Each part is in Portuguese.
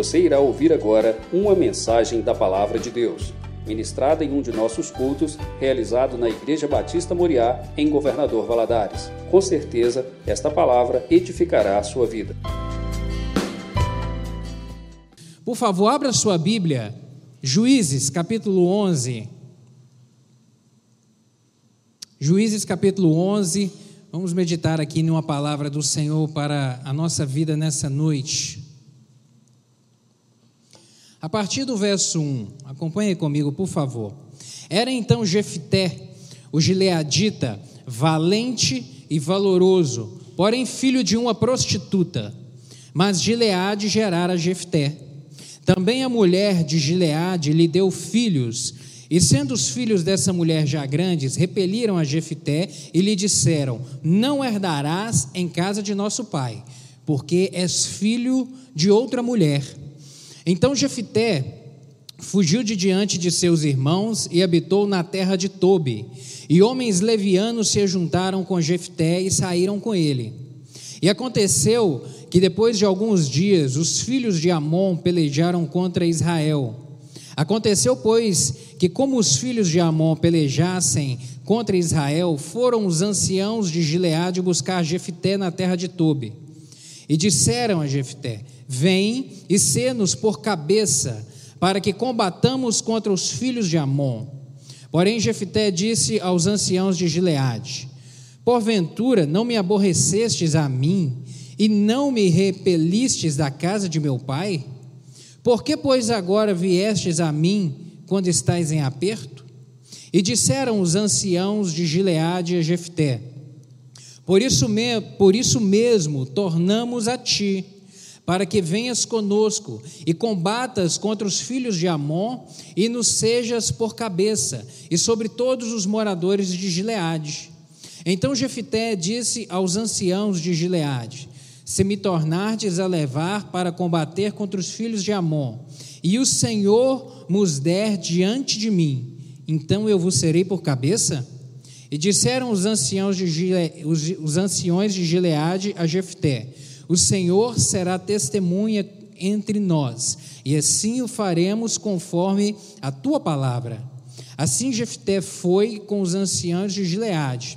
Você irá ouvir agora uma mensagem da Palavra de Deus, ministrada em um de nossos cultos, realizado na Igreja Batista Moriá, em Governador Valadares. Com certeza, esta palavra edificará a sua vida. Por favor, abra sua Bíblia, Juízes, capítulo 11. Juízes, capítulo 11. Vamos meditar aqui numa palavra do Senhor para a nossa vida nessa noite. A partir do verso 1, acompanhe comigo, por favor. Era então Jefté, o gileadita, valente e valoroso, porém filho de uma prostituta. Mas Gileade gerara Jefté. Também a mulher de Gileade lhe deu filhos, e sendo os filhos dessa mulher já grandes, repeliram a Jefté e lhe disseram: Não herdarás em casa de nosso pai, porque és filho de outra mulher. Então Jefité fugiu de diante de seus irmãos e habitou na terra de Tobi. E homens levianos se juntaram com Jefté e saíram com ele. E aconteceu que depois de alguns dias os filhos de Amon pelejaram contra Israel. Aconteceu, pois, que como os filhos de Amon pelejassem contra Israel, foram os anciãos de Gileade buscar Jefté na terra de Tobi. E disseram a Jefté: Vem e sê-nos por cabeça, para que combatamos contra os filhos de Amon. Porém, Jefté disse aos anciãos de Gileade: Porventura não me aborrecestes a mim, e não me repelistes da casa de meu pai? Por que, pois, agora viestes a mim quando estais em aperto? E disseram os anciãos de Gileade a Jefté: Por isso, me, por isso mesmo tornamos a ti para que venhas conosco e combatas contra os filhos de Amon e nos sejas por cabeça e sobre todos os moradores de Gileade. Então Jefité disse aos anciãos de Gileade: Se me tornardes a levar para combater contra os filhos de Amon, e o Senhor nos der diante de mim, então eu vos serei por cabeça? E disseram os anciãos de, Gile, os, os anciões de Gileade a Jefté: o Senhor será testemunha entre nós, e assim o faremos conforme a tua palavra. Assim Jefté foi com os anciãos de Gileade,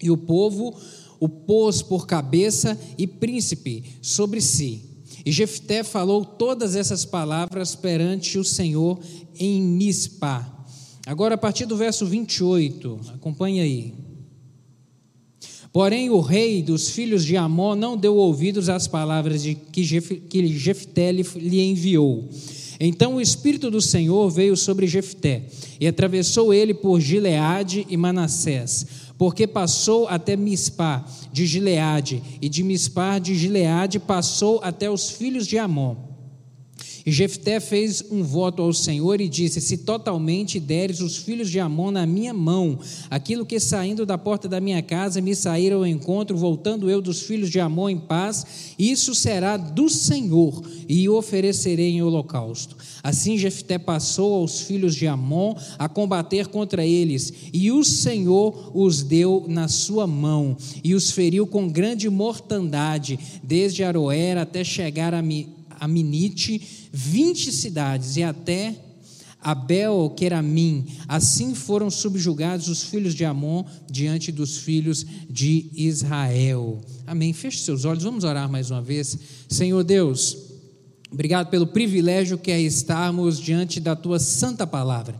e o povo o pôs por cabeça e príncipe sobre si. E Jefté falou todas essas palavras perante o Senhor em Mispa. Agora, a partir do verso 28, acompanhe aí. Porém, o rei dos filhos de Amon não deu ouvidos às palavras de que, Jefté lhe enviou. Então o Espírito do Senhor veio sobre Jefté e atravessou ele por Gileade e Manassés, porque passou até Mispá de Gileade, e de Mispá de Gileade passou até os filhos de Amon. E Jefté fez um voto ao Senhor e disse: Se totalmente deres os filhos de Amon na minha mão, aquilo que saindo da porta da minha casa me saíram ao encontro, voltando eu dos filhos de Amon em paz, isso será do Senhor, e oferecerei em holocausto. Assim Jefté passou aos filhos de Amon a combater contra eles, e o Senhor os deu na sua mão, e os feriu com grande mortandade, desde Aroer até chegar a Mi Aminite, vinte cidades, e até Abel, Queramim. Assim foram subjugados os filhos de Amon diante dos filhos de Israel. Amém. Feche seus olhos, vamos orar mais uma vez. Senhor Deus, obrigado pelo privilégio que é estarmos diante da tua santa palavra.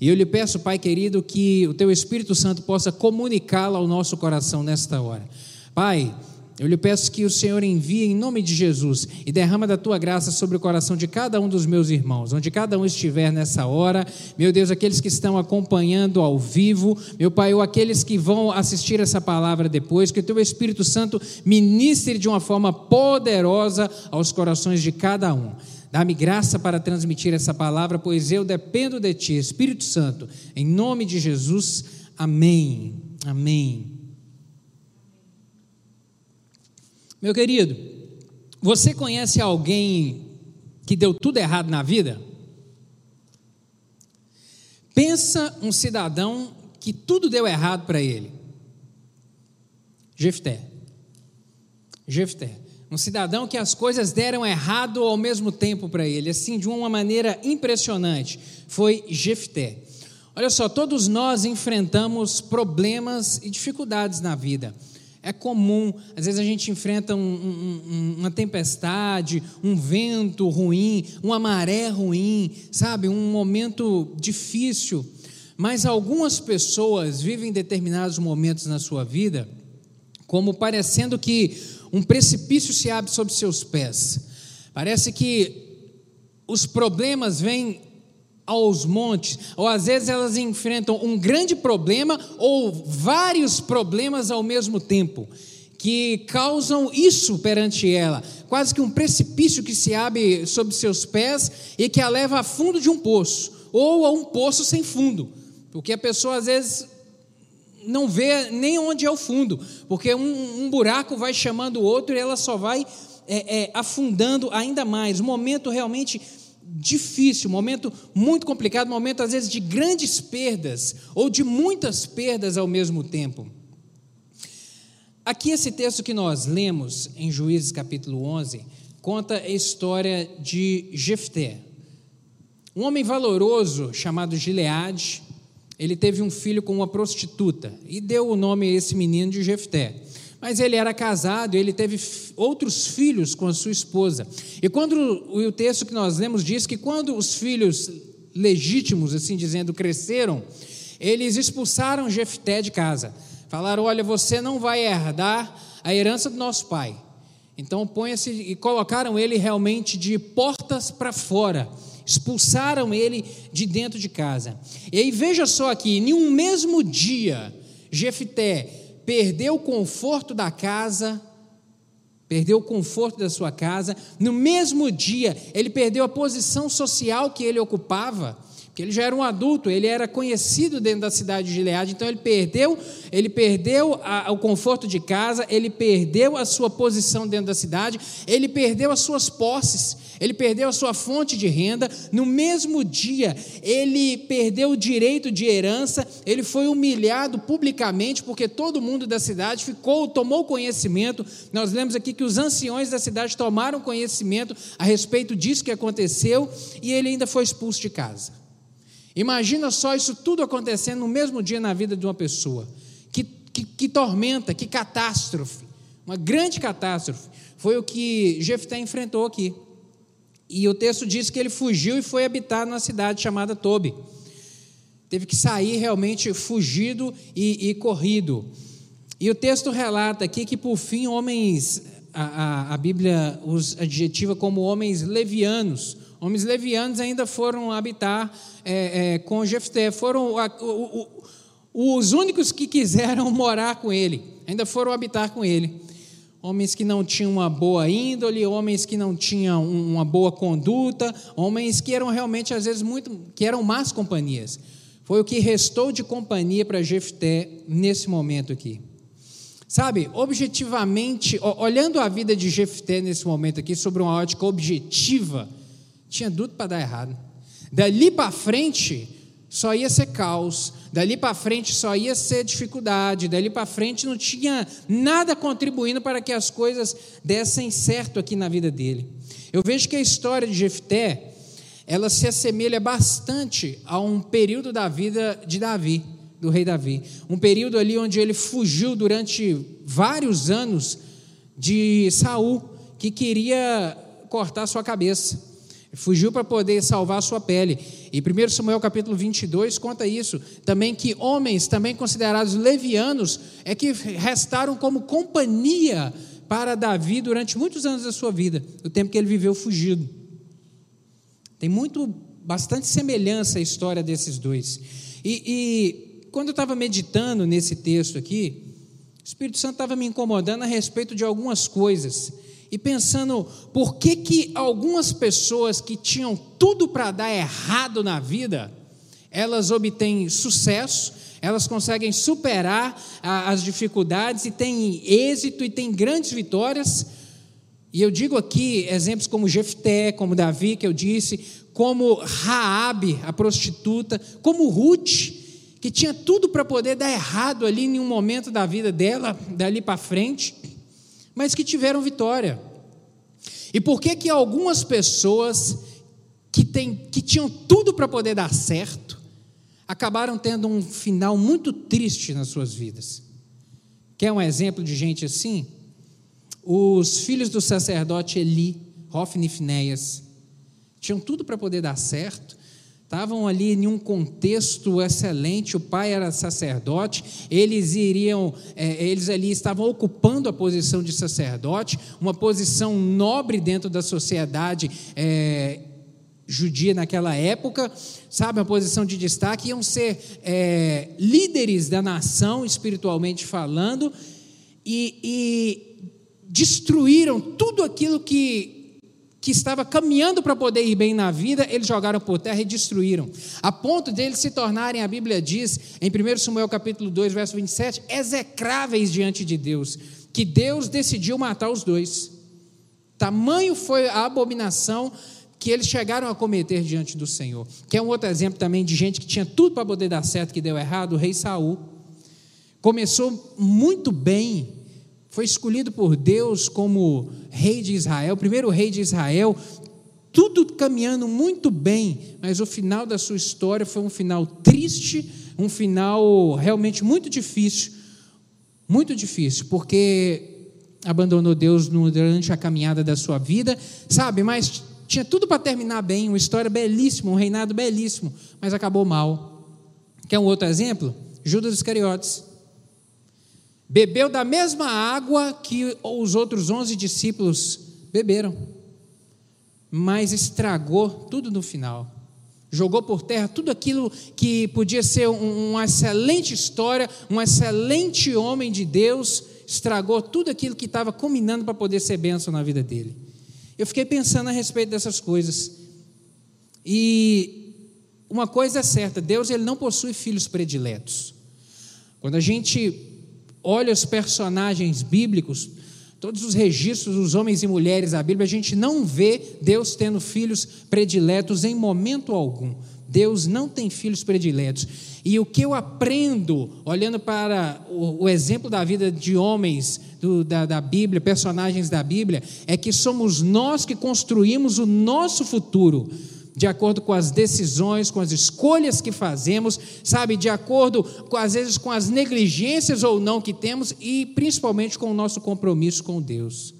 E eu lhe peço, Pai querido, que o teu Espírito Santo possa comunicá-la ao nosso coração nesta hora. Pai, eu lhe peço que o Senhor envie em nome de Jesus e derrama da tua graça sobre o coração de cada um dos meus irmãos, onde cada um estiver nessa hora, meu Deus, aqueles que estão acompanhando ao vivo, meu Pai, ou aqueles que vão assistir essa palavra depois, que o teu Espírito Santo ministre de uma forma poderosa aos corações de cada um. Dá-me graça para transmitir essa palavra, pois eu dependo de ti, Espírito Santo, em nome de Jesus. Amém. Amém. Meu querido, você conhece alguém que deu tudo errado na vida? Pensa um cidadão que tudo deu errado para ele. Jefté. Jefté. Um cidadão que as coisas deram errado ao mesmo tempo para ele, assim, de uma maneira impressionante, foi Jefté. Olha só, todos nós enfrentamos problemas e dificuldades na vida. É comum, às vezes a gente enfrenta um, um, uma tempestade, um vento ruim, uma maré ruim, sabe, um momento difícil. Mas algumas pessoas vivem determinados momentos na sua vida como parecendo que um precipício se abre sobre seus pés. Parece que os problemas vêm aos montes, ou às vezes elas enfrentam um grande problema ou vários problemas ao mesmo tempo, que causam isso perante ela, quase que um precipício que se abre sob seus pés e que a leva a fundo de um poço, ou a um poço sem fundo, porque a pessoa às vezes não vê nem onde é o fundo, porque um, um buraco vai chamando o outro e ela só vai é, é, afundando ainda mais. Um momento realmente difícil, momento muito complicado, momento às vezes de grandes perdas ou de muitas perdas ao mesmo tempo. Aqui esse texto que nós lemos em Juízes capítulo 11 conta a história de Jefté. Um homem valoroso chamado Gileade, ele teve um filho com uma prostituta e deu o nome a esse menino de Jefté. Mas ele era casado ele teve outros filhos com a sua esposa. E quando o texto que nós lemos diz que quando os filhos legítimos, assim dizendo, cresceram, eles expulsaram Jefté de casa. Falaram: Olha, você não vai herdar a herança do nosso pai. Então ponha-se e colocaram ele realmente de portas para fora expulsaram ele de dentro de casa. E aí veja só aqui, em um mesmo dia, Jefté perdeu o conforto da casa, perdeu o conforto da sua casa, no mesmo dia ele perdeu a posição social que ele ocupava, que ele já era um adulto, ele era conhecido dentro da cidade de Gileade, então ele perdeu, ele perdeu a, o conforto de casa, ele perdeu a sua posição dentro da cidade, ele perdeu as suas posses, ele perdeu a sua fonte de renda, no mesmo dia ele perdeu o direito de herança, ele foi humilhado publicamente, porque todo mundo da cidade ficou, tomou conhecimento. Nós lemos aqui que os anciões da cidade tomaram conhecimento a respeito disso que aconteceu, e ele ainda foi expulso de casa. Imagina só isso tudo acontecendo no mesmo dia na vida de uma pessoa. Que, que, que tormenta, que catástrofe. Uma grande catástrofe. Foi o que Jefté enfrentou aqui. E o texto diz que ele fugiu e foi habitar numa cidade chamada Tobi. Teve que sair realmente fugido e, e corrido. E o texto relata aqui que, por fim, homens, a, a, a Bíblia os adjetiva como homens levianos. Homens levianos ainda foram habitar é, é, com Jefté, foram a, o, o, os únicos que quiseram morar com ele, ainda foram habitar com ele homens que não tinham uma boa índole, homens que não tinham uma boa conduta, homens que eram realmente às vezes muito, que eram más companhias. Foi o que restou de companhia para Jefté nesse momento aqui. Sabe, objetivamente, olhando a vida de Jefté nesse momento aqui, sobre uma ótica objetiva, tinha tudo para dar errado. Dali para frente, só ia ser caos, dali para frente só ia ser dificuldade, dali para frente não tinha nada contribuindo para que as coisas dessem certo aqui na vida dele. Eu vejo que a história de Jefté, ela se assemelha bastante a um período da vida de Davi, do rei Davi. Um período ali onde ele fugiu durante vários anos de Saul, que queria cortar sua cabeça. Fugiu para poder salvar a sua pele. E 1 Samuel capítulo 22 conta isso. Também que homens, também considerados levianos, é que restaram como companhia para Davi durante muitos anos da sua vida, o tempo que ele viveu fugido. Tem muito, bastante semelhança a história desses dois. E, e quando eu estava meditando nesse texto aqui, o Espírito Santo estava me incomodando a respeito de algumas coisas e pensando por que, que algumas pessoas que tinham tudo para dar errado na vida, elas obtêm sucesso, elas conseguem superar a, as dificuldades e têm êxito e têm grandes vitórias. E eu digo aqui exemplos como Jefté, como Davi, que eu disse, como Raabe, a prostituta, como Ruth, que tinha tudo para poder dar errado ali em um momento da vida dela, dali para frente mas que tiveram vitória. E por que que algumas pessoas que, tem, que tinham tudo para poder dar certo acabaram tendo um final muito triste nas suas vidas? Quer um exemplo de gente assim? Os filhos do sacerdote Eli, Hofni e Finéias, tinham tudo para poder dar certo, estavam ali em um contexto excelente. O pai era sacerdote, eles iriam, é, eles ali estavam ocupando a posição de sacerdote, uma posição nobre dentro da sociedade é, judia naquela época, sabe, uma posição de destaque, iam ser é, líderes da nação, espiritualmente falando, e, e destruíram tudo aquilo que que estava caminhando para poder ir bem na vida, eles jogaram por terra e destruíram. A ponto deles se tornarem, a Bíblia diz, em 1 Samuel capítulo 2, verso 27, execráveis diante de Deus, que Deus decidiu matar os dois. Tamanho foi a abominação que eles chegaram a cometer diante do Senhor. Que é um outro exemplo também de gente que tinha tudo para poder dar certo, que deu errado, o rei Saul. Começou muito bem, foi escolhido por Deus como rei de Israel, primeiro rei de Israel, tudo caminhando muito bem, mas o final da sua história foi um final triste, um final realmente muito difícil, muito difícil, porque abandonou Deus durante a caminhada da sua vida, sabe? Mas tinha tudo para terminar bem, uma história belíssima, um reinado belíssimo, mas acabou mal. Quer um outro exemplo? Judas Iscariotes. Bebeu da mesma água que os outros onze discípulos beberam, mas estragou tudo no final. Jogou por terra tudo aquilo que podia ser um, uma excelente história, um excelente homem de Deus, estragou tudo aquilo que estava combinando para poder ser bênção na vida dele. Eu fiquei pensando a respeito dessas coisas. E uma coisa é certa, Deus ele não possui filhos prediletos. Quando a gente olha os personagens bíblicos, todos os registros dos homens e mulheres da Bíblia, a gente não vê Deus tendo filhos prediletos em momento algum. Deus não tem filhos prediletos. E o que eu aprendo, olhando para o, o exemplo da vida de homens do, da, da Bíblia, personagens da Bíblia, é que somos nós que construímos o nosso futuro de acordo com as decisões, com as escolhas que fazemos, sabe, de acordo com às vezes com as negligências ou não que temos e principalmente com o nosso compromisso com Deus.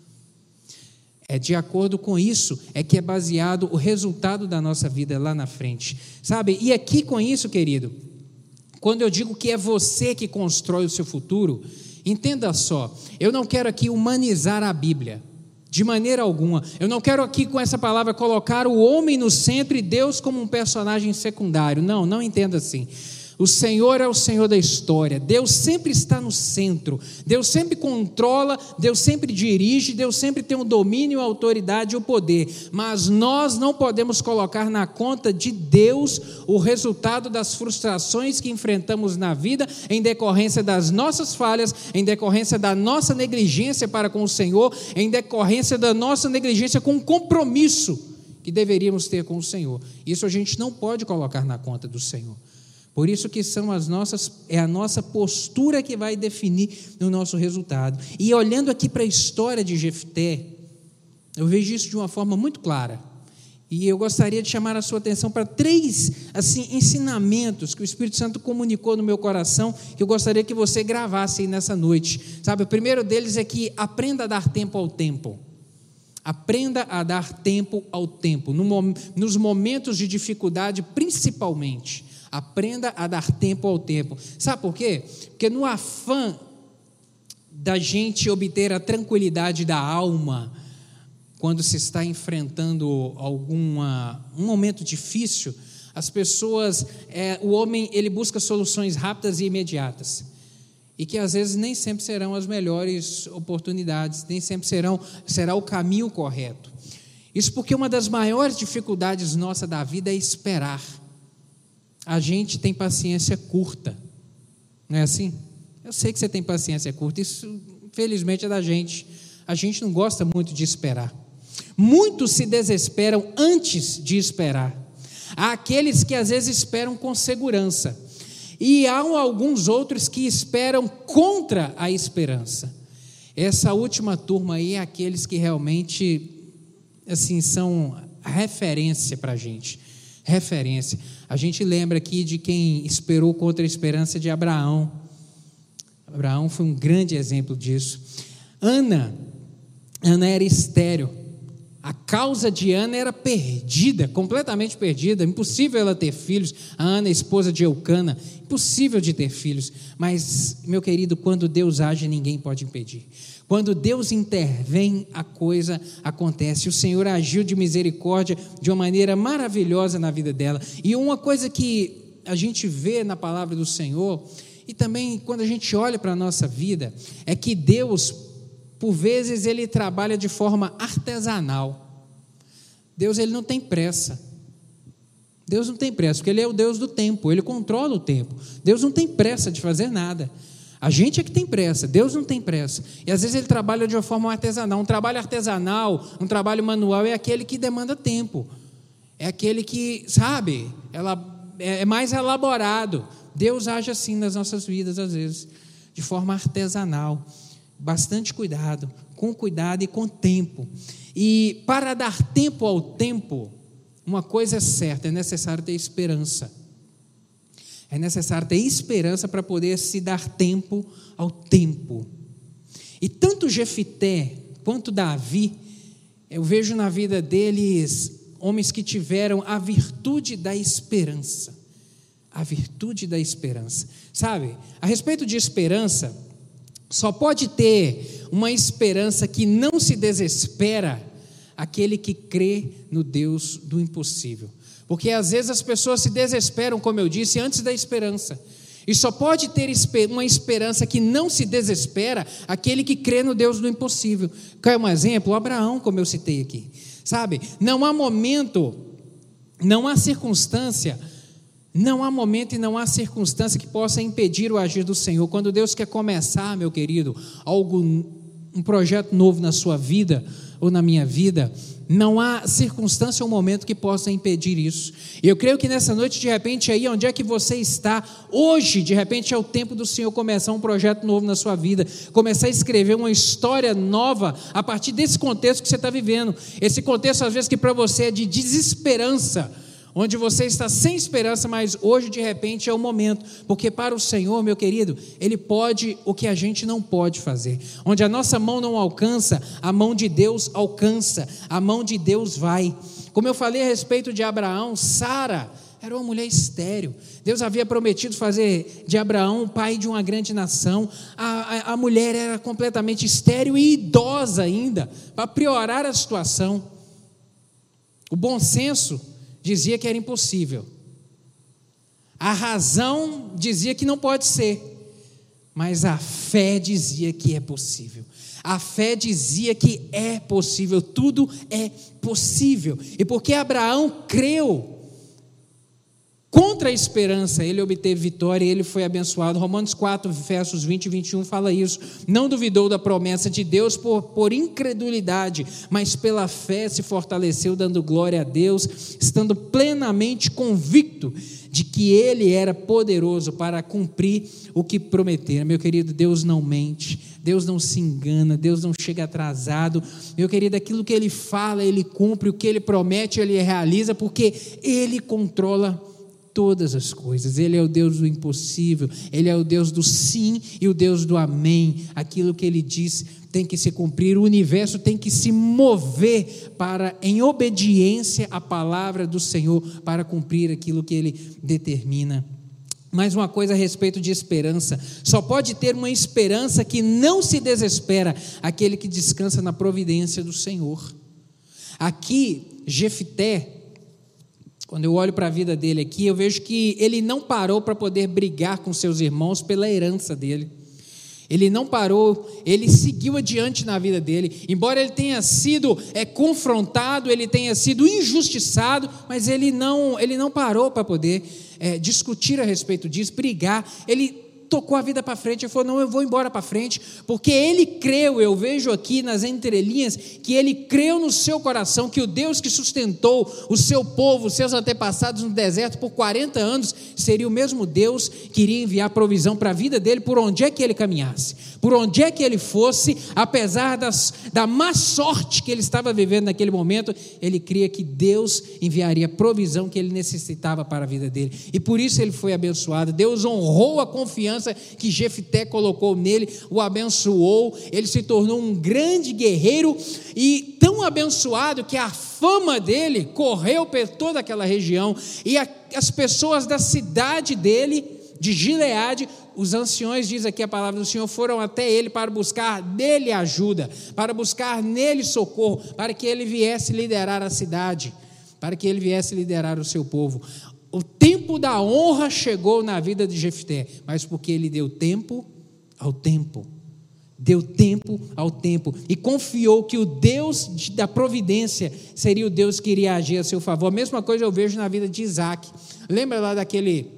É de acordo com isso é que é baseado o resultado da nossa vida lá na frente. Sabe? E aqui com isso, querido, quando eu digo que é você que constrói o seu futuro, entenda só, eu não quero aqui humanizar a Bíblia. De maneira alguma. Eu não quero aqui com essa palavra colocar o homem no centro e Deus como um personagem secundário. Não, não entenda assim. O Senhor é o Senhor da história. Deus sempre está no centro. Deus sempre controla, Deus sempre dirige, Deus sempre tem o domínio, a autoridade e o poder. Mas nós não podemos colocar na conta de Deus o resultado das frustrações que enfrentamos na vida em decorrência das nossas falhas, em decorrência da nossa negligência para com o Senhor, em decorrência da nossa negligência com o compromisso que deveríamos ter com o Senhor. Isso a gente não pode colocar na conta do Senhor. Por isso que são as nossas, é a nossa postura que vai definir o nosso resultado. E olhando aqui para a história de Jefté, eu vejo isso de uma forma muito clara. E eu gostaria de chamar a sua atenção para três assim ensinamentos que o Espírito Santo comunicou no meu coração, que eu gostaria que você gravasse aí nessa noite. Sabe, o primeiro deles é que aprenda a dar tempo ao tempo. Aprenda a dar tempo ao tempo, no, nos momentos de dificuldade, principalmente. Aprenda a dar tempo ao tempo. Sabe por quê? Porque no afã da gente obter a tranquilidade da alma, quando se está enfrentando alguma, um momento difícil, as pessoas, é, o homem, ele busca soluções rápidas e imediatas. E que às vezes nem sempre serão as melhores oportunidades, nem sempre serão, será o caminho correto. Isso porque uma das maiores dificuldades nossa da vida é esperar a gente tem paciência curta. Não é assim? Eu sei que você tem paciência curta, isso felizmente é da gente. A gente não gosta muito de esperar. Muitos se desesperam antes de esperar. Há aqueles que às vezes esperam com segurança. E há alguns outros que esperam contra a esperança. Essa última turma aí é aqueles que realmente assim, são referência para a gente. Referência. A gente lembra aqui de quem esperou contra a esperança de Abraão. Abraão foi um grande exemplo disso. Ana, Ana era estéreo. A causa de Ana era perdida, completamente perdida, impossível ela ter filhos. A Ana, esposa de Eucana, impossível de ter filhos. Mas, meu querido, quando Deus age, ninguém pode impedir. Quando Deus intervém, a coisa acontece. O Senhor agiu de misericórdia de uma maneira maravilhosa na vida dela. E uma coisa que a gente vê na palavra do Senhor, e também quando a gente olha para a nossa vida, é que Deus, por vezes, ele trabalha de forma artesanal. Deus ele não tem pressa. Deus não tem pressa, porque Ele é o Deus do tempo, Ele controla o tempo. Deus não tem pressa de fazer nada. A gente é que tem pressa, Deus não tem pressa. E às vezes ele trabalha de uma forma artesanal. Um trabalho artesanal, um trabalho manual é aquele que demanda tempo. É aquele que, sabe, ela é mais elaborado. Deus age assim nas nossas vidas, às vezes, de forma artesanal. Bastante cuidado, com cuidado e com tempo. E para dar tempo ao tempo, uma coisa é certa: é necessário ter esperança. É necessário ter esperança para poder se dar tempo ao tempo. E tanto Jefité quanto Davi, eu vejo na vida deles homens que tiveram a virtude da esperança. A virtude da esperança. Sabe, a respeito de esperança, só pode ter uma esperança que não se desespera aquele que crê no Deus do impossível. Porque às vezes as pessoas se desesperam, como eu disse, antes da esperança. E só pode ter uma esperança que não se desespera aquele que crê no Deus do impossível. Quer um exemplo? Abraão, como eu citei aqui. Sabe, não há momento, não há circunstância, não há momento e não há circunstância que possa impedir o agir do Senhor. Quando Deus quer começar, meu querido, algo, um projeto novo na sua vida ou na minha vida, não há circunstância ou momento que possa impedir isso. E eu creio que nessa noite, de repente, aí onde é que você está, hoje, de repente, é o tempo do Senhor começar um projeto novo na sua vida, começar a escrever uma história nova a partir desse contexto que você está vivendo. Esse contexto, às vezes, que para você é de desesperança onde você está sem esperança, mas hoje de repente é o momento, porque para o Senhor, meu querido, Ele pode o que a gente não pode fazer. Onde a nossa mão não alcança, a mão de Deus alcança, a mão de Deus vai. Como eu falei a respeito de Abraão, Sara era uma mulher estéril. Deus havia prometido fazer de Abraão pai de uma grande nação. A, a, a mulher era completamente estéril e idosa ainda, para piorar a situação. O bom senso dizia que era impossível. A razão dizia que não pode ser, mas a fé dizia que é possível. A fé dizia que é possível, tudo é possível. E porque Abraão creu, Contra a esperança, ele obteve vitória e ele foi abençoado. Romanos 4, versos 20 e 21 fala isso. Não duvidou da promessa de Deus por, por incredulidade, mas pela fé se fortaleceu, dando glória a Deus, estando plenamente convicto de que ele era poderoso para cumprir o que prometera. Meu querido, Deus não mente, Deus não se engana, Deus não chega atrasado. Meu querido, aquilo que ele fala, ele cumpre, o que ele promete, ele realiza, porque ele controla todas as coisas. Ele é o Deus do impossível, ele é o Deus do sim e o Deus do amém. Aquilo que ele diz tem que se cumprir, o universo tem que se mover para em obediência à palavra do Senhor para cumprir aquilo que ele determina. Mais uma coisa a respeito de esperança. Só pode ter uma esperança que não se desespera aquele que descansa na providência do Senhor. Aqui, Jefité, quando eu olho para a vida dele aqui, eu vejo que ele não parou para poder brigar com seus irmãos pela herança dele. Ele não parou, ele seguiu adiante na vida dele. Embora ele tenha sido é, confrontado, ele tenha sido injustiçado, mas ele não, ele não parou para poder é, discutir a respeito disso, brigar. Ele tocou a vida para frente. Ele falou: Não, eu vou embora para frente, porque ele creu. Eu vejo aqui nas entrelinhas que ele creu no seu coração que o Deus que sustentou o seu povo, seus antepassados no deserto por 40 anos, seria o mesmo Deus que iria enviar provisão para a vida dele por onde é que ele caminhasse, por onde é que ele fosse, apesar das, da má sorte que ele estava vivendo naquele momento, ele cria que Deus enviaria provisão que ele necessitava para a vida dele. E por isso ele foi abençoado. Deus honrou a confiança confiança que Jefté colocou nele, o abençoou, ele se tornou um grande guerreiro e tão abençoado que a fama dele correu por toda aquela região e a, as pessoas da cidade dele, de Gileade, os anciões, diz aqui a palavra do Senhor, foram até ele para buscar nele ajuda, para buscar nele socorro, para que ele viesse liderar a cidade, para que ele viesse liderar o seu povo o tempo da honra chegou na vida de Jefté, mas porque ele deu tempo ao tempo. Deu tempo ao tempo e confiou que o Deus da providência seria o Deus que iria agir a seu favor. A mesma coisa eu vejo na vida de Isaac. Lembra lá daquele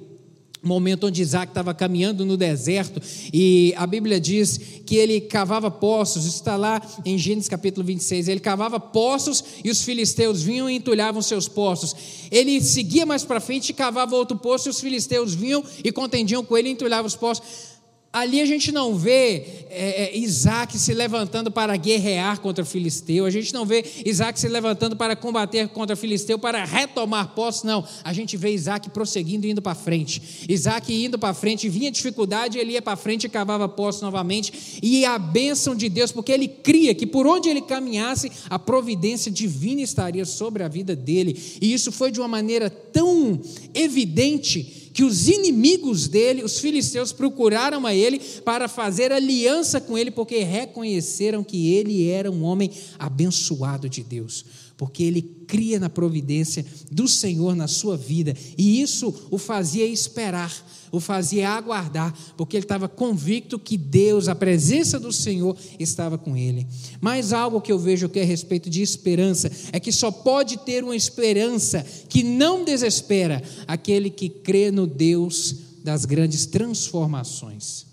momento onde Isaac estava caminhando no deserto e a Bíblia diz que ele cavava poços, isso está lá em Gênesis capítulo 26, ele cavava poços e os filisteus vinham e entulhavam seus poços, ele seguia mais para frente e cavava outro poço e os filisteus vinham e contendiam com ele e entulhavam os poços, Ali a gente não vê é, é, Isaac se levantando para guerrear contra o filisteu, a gente não vê Isaac se levantando para combater contra o filisteu, para retomar posse, não. A gente vê Isaac prosseguindo e indo para frente. Isaac indo para frente, vinha dificuldade, ele ia para frente e cavava posse novamente. E a bênção de Deus, porque ele cria que por onde ele caminhasse, a providência divina estaria sobre a vida dele. E isso foi de uma maneira tão evidente que os inimigos dele, os filisteus, procuraram a ele para fazer aliança com ele, porque reconheceram que ele era um homem abençoado de Deus, porque ele cria na providência do Senhor na sua vida, e isso o fazia esperar o fazia aguardar, porque ele estava convicto que Deus, a presença do Senhor, estava com ele. Mas algo que eu vejo que é a respeito de esperança é que só pode ter uma esperança que não desespera aquele que crê no Deus das grandes transformações.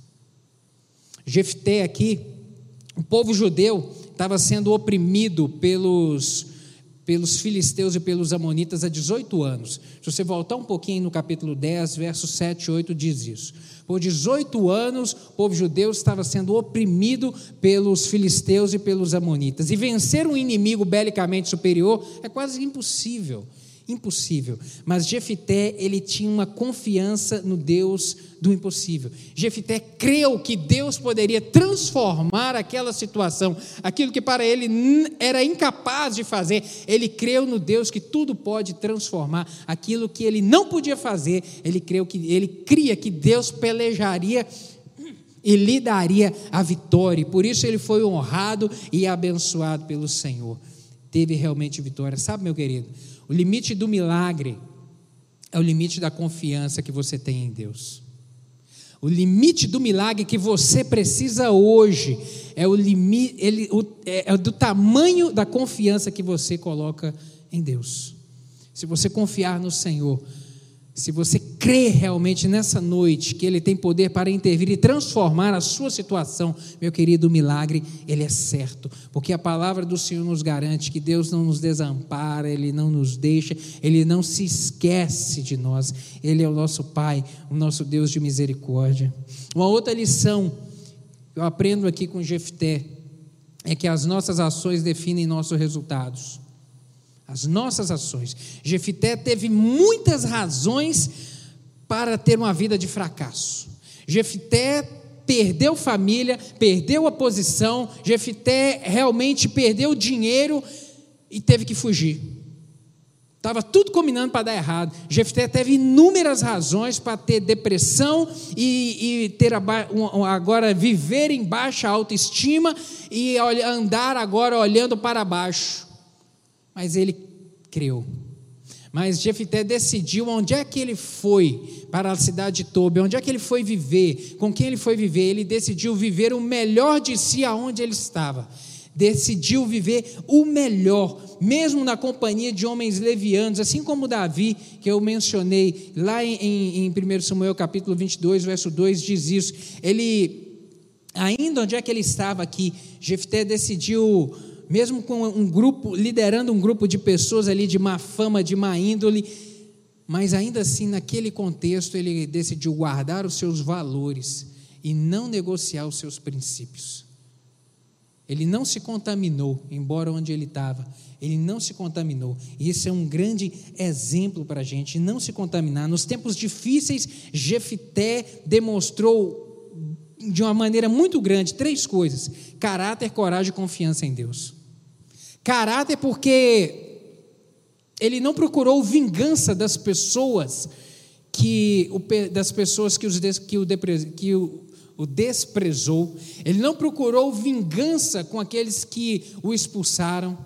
Jefté aqui, o povo judeu estava sendo oprimido pelos pelos filisteus e pelos amonitas há 18 anos. Se você voltar um pouquinho no capítulo 10, versos 7 e 8, diz isso. Por 18 anos, o povo judeu estava sendo oprimido pelos filisteus e pelos amonitas. E vencer um inimigo belicamente superior é quase impossível impossível. Mas Jefité, ele tinha uma confiança no Deus do impossível. Jefité creu que Deus poderia transformar aquela situação, aquilo que para ele era incapaz de fazer. Ele creu no Deus que tudo pode transformar, aquilo que ele não podia fazer. Ele creu que ele cria que Deus pelejaria e lhe daria a vitória. E por isso ele foi honrado e abençoado pelo Senhor. Teve realmente vitória. Sabe, meu querido? O limite do milagre é o limite da confiança que você tem em Deus. O limite do milagre que você precisa hoje é o limite, ele, o, é, é do tamanho da confiança que você coloca em Deus. Se você confiar no Senhor, se você crê realmente nessa noite que Ele tem poder para intervir e transformar a sua situação, meu querido, o milagre, ele é certo, porque a palavra do Senhor nos garante que Deus não nos desampara, Ele não nos deixa, Ele não se esquece de nós, Ele é o nosso Pai, o nosso Deus de misericórdia. Uma outra lição que eu aprendo aqui com Jefté é que as nossas ações definem nossos resultados as nossas ações. Jefité teve muitas razões para ter uma vida de fracasso. Jefité perdeu família, perdeu a posição, Jefité realmente perdeu dinheiro e teve que fugir. Estava tudo combinando para dar errado. Jefté teve inúmeras razões para ter depressão e, e ter agora viver em baixa autoestima e andar agora olhando para baixo mas ele creu. Mas Jefité decidiu onde é que ele foi para a cidade de Tobi, onde é que ele foi viver, com quem ele foi viver. Ele decidiu viver o melhor de si aonde ele estava. decidiu viver o melhor, mesmo na companhia de homens levianos, assim como Davi, que eu mencionei lá em, em, em 1 Samuel capítulo 22, verso 2, diz isso. Ele, ainda onde é que ele estava aqui, Jefté decidiu, mesmo com um grupo, liderando um grupo de pessoas ali de má fama, de má índole, mas ainda assim, naquele contexto, ele decidiu guardar os seus valores e não negociar os seus princípios. Ele não se contaminou, embora onde ele estava, ele não se contaminou. E isso é um grande exemplo para a gente, não se contaminar. Nos tempos difíceis, Jefité demonstrou de uma maneira muito grande três coisas: caráter, coragem e confiança em Deus. Caráter, porque ele não procurou vingança das pessoas que das pessoas que, os, que, o, que o o desprezou, ele não procurou vingança com aqueles que o expulsaram.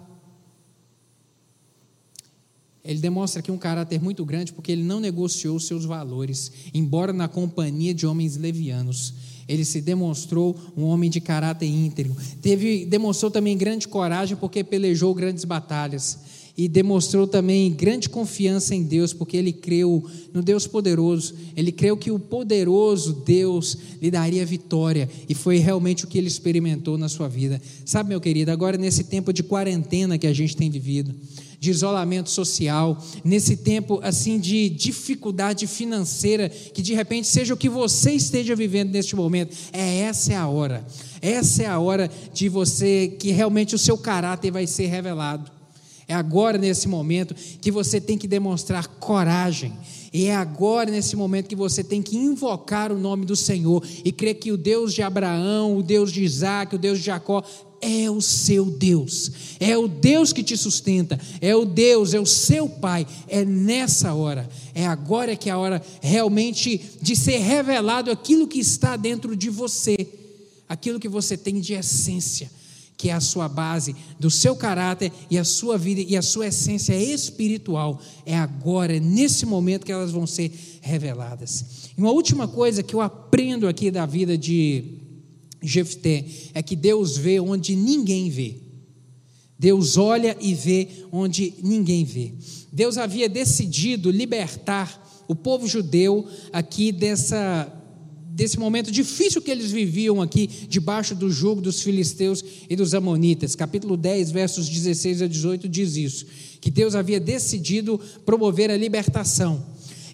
Ele demonstra aqui um caráter muito grande porque ele não negociou seus valores, embora na companhia de homens levianos. Ele se demonstrou um homem de caráter íntegro. Teve, demonstrou também grande coragem porque pelejou grandes batalhas e demonstrou também grande confiança em Deus, porque ele creu no Deus poderoso, ele creu que o poderoso Deus lhe daria vitória, e foi realmente o que ele experimentou na sua vida. Sabe, meu querido, agora nesse tempo de quarentena que a gente tem vivido, de isolamento social, nesse tempo assim de dificuldade financeira, que de repente seja o que você esteja vivendo neste momento, é essa é a hora. Essa é a hora de você que realmente o seu caráter vai ser revelado. É agora, nesse momento, que você tem que demonstrar coragem. E é agora, nesse momento, que você tem que invocar o nome do Senhor e crer que o Deus de Abraão, o Deus de Isaac, o Deus de Jacó, é o seu Deus, é o Deus que te sustenta, é o Deus, é o seu Pai. É nessa hora, é agora que é a hora realmente de ser revelado aquilo que está dentro de você, aquilo que você tem de essência que é a sua base do seu caráter e a sua vida e a sua essência espiritual. É agora, é nesse momento que elas vão ser reveladas. E uma última coisa que eu aprendo aqui da vida de Jefté é que Deus vê onde ninguém vê. Deus olha e vê onde ninguém vê. Deus havia decidido libertar o povo judeu aqui dessa desse momento difícil que eles viviam aqui, debaixo do jugo dos filisteus e dos amonitas. Capítulo 10, versos 16 a 18 diz isso: que Deus havia decidido promover a libertação.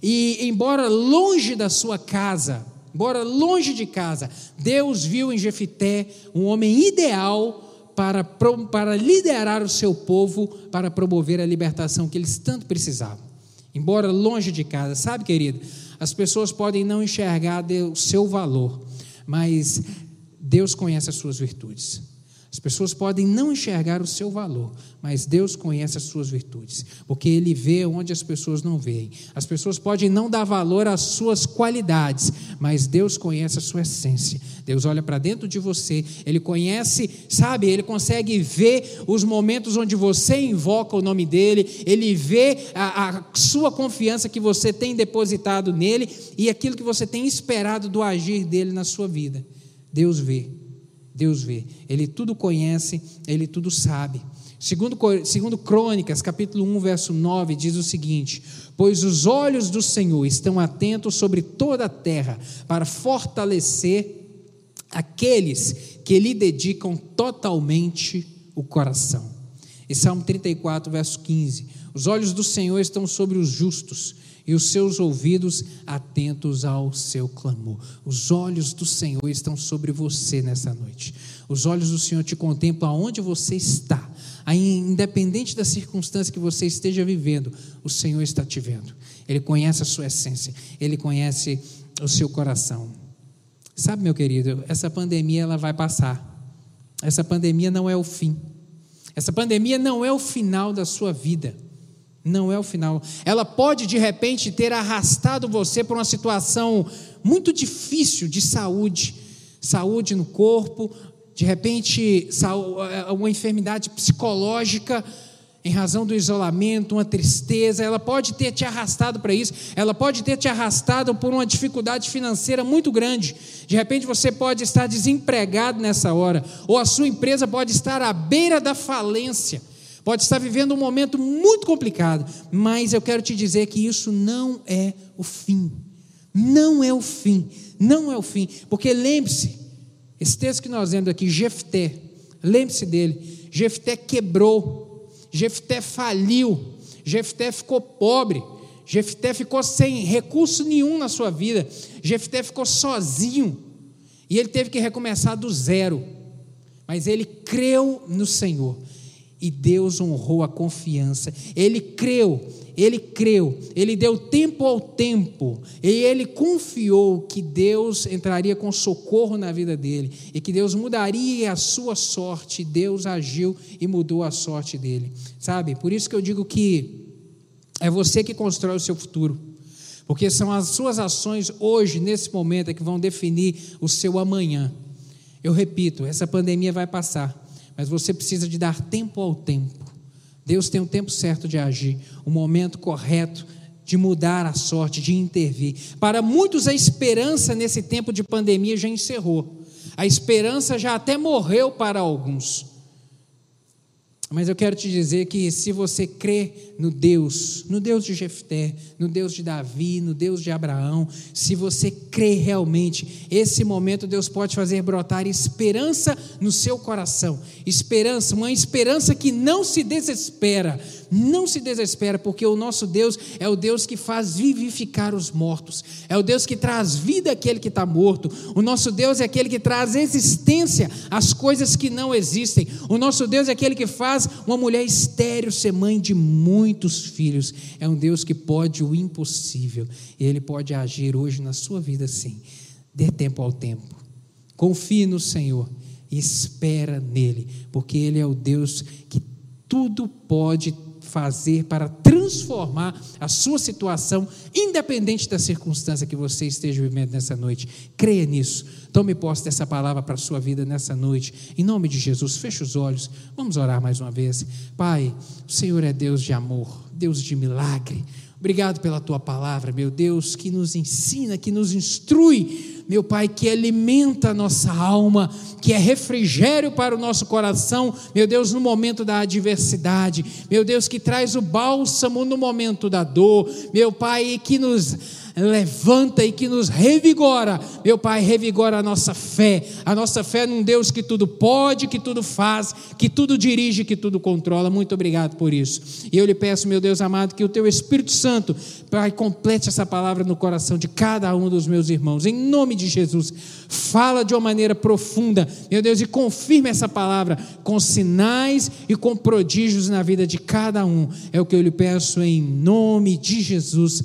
E, embora longe da sua casa, embora longe de casa, Deus viu em Jefité um homem ideal para, para liderar o seu povo, para promover a libertação que eles tanto precisavam. Embora longe de casa, sabe, querido? As pessoas podem não enxergar o seu valor, mas Deus conhece as suas virtudes. As pessoas podem não enxergar o seu valor, mas Deus conhece as suas virtudes, porque Ele vê onde as pessoas não veem. As pessoas podem não dar valor às suas qualidades, mas Deus conhece a sua essência. Deus olha para dentro de você, Ele conhece, sabe, Ele consegue ver os momentos onde você invoca o nome dEle, Ele vê a, a sua confiança que você tem depositado nele e aquilo que você tem esperado do agir dEle na sua vida. Deus vê. Deus vê. Ele tudo conhece, ele tudo sabe. Segundo, segundo Crônicas, capítulo 1, verso 9, diz o seguinte: Pois os olhos do Senhor estão atentos sobre toda a terra, para fortalecer aqueles que lhe dedicam totalmente o coração. E Salmo 34, verso 15: Os olhos do Senhor estão sobre os justos e os seus ouvidos atentos ao seu clamor. Os olhos do Senhor estão sobre você nessa noite. Os olhos do Senhor te contemplam aonde você está. Independente da circunstância que você esteja vivendo, o Senhor está te vendo. Ele conhece a sua essência, ele conhece o seu coração. Sabe, meu querido, essa pandemia ela vai passar. Essa pandemia não é o fim. Essa pandemia não é o final da sua vida. Não é o final. Ela pode, de repente, ter arrastado você para uma situação muito difícil de saúde saúde no corpo, de repente, uma enfermidade psicológica. em razão do isolamento, uma tristeza, ela pode ter te arrastado para isso, ela pode ter te arrastado por uma dificuldade financeira muito grande. De repente você pode estar desempregado nessa hora, ou a sua empresa pode estar à beira da falência, pode estar vivendo um momento muito complicado, mas eu quero te dizer que isso não é o fim. Não é o fim, não é o fim, porque lembre-se, esse texto que nós lemos aqui, Jefté, lembre-se dele, Jefté quebrou. Jefté faliu, Jefté ficou pobre, Jefté ficou sem recurso nenhum na sua vida, Jefté ficou sozinho. E ele teve que recomeçar do zero. Mas ele creu no Senhor e Deus honrou a confiança. Ele creu, ele creu, ele deu tempo ao tempo, e ele confiou que Deus entraria com socorro na vida dele e que Deus mudaria a sua sorte. Deus agiu e mudou a sorte dele. Sabe? Por isso que eu digo que é você que constrói o seu futuro. Porque são as suas ações hoje, nesse momento, é que vão definir o seu amanhã. Eu repito, essa pandemia vai passar, mas você precisa de dar tempo ao tempo. Deus tem o tempo certo de agir, o momento correto de mudar a sorte, de intervir. Para muitos, a esperança nesse tempo de pandemia já encerrou. A esperança já até morreu para alguns. Mas eu quero te dizer que se você crê no Deus, no Deus de Jefté, no Deus de Davi, no Deus de Abraão, se você crê realmente, esse momento Deus pode fazer brotar esperança no seu coração. Esperança, uma esperança que não se desespera, não se desespera, porque o nosso Deus é o Deus que faz vivificar os mortos, é o Deus que traz vida àquele que está morto. O nosso Deus é aquele que traz existência às coisas que não existem. O nosso Deus é aquele que faz uma mulher estéril ser mãe de muitos filhos. É um Deus que pode o impossível, e Ele pode agir hoje na sua vida sim. Dê tempo ao tempo. Confie no Senhor e espera nele, porque Ele é o Deus que tudo pode fazer para transformar a sua situação, independente da circunstância que você esteja vivendo nessa noite. Creia nisso. Tome posse dessa palavra para a sua vida nessa noite. Em nome de Jesus, feche os olhos. Vamos orar mais uma vez. Pai, o Senhor é Deus de amor, Deus de milagre. Obrigado pela tua palavra, meu Deus, que nos ensina, que nos instrui. Meu Pai, que alimenta a nossa alma, que é refrigério para o nosso coração, meu Deus, no momento da adversidade, meu Deus, que traz o bálsamo no momento da dor, meu Pai, que nos levanta e que nos revigora. Meu Pai, revigora a nossa fé, a nossa fé num Deus que tudo pode, que tudo faz, que tudo dirige, que tudo controla. Muito obrigado por isso. E eu lhe peço, meu Deus amado, que o teu Espírito Santo, Pai, complete essa palavra no coração de cada um dos meus irmãos. Em nome de Jesus, fala de uma maneira profunda, meu Deus, e confirma essa palavra com sinais e com prodígios na vida de cada um. É o que eu lhe peço em nome de Jesus.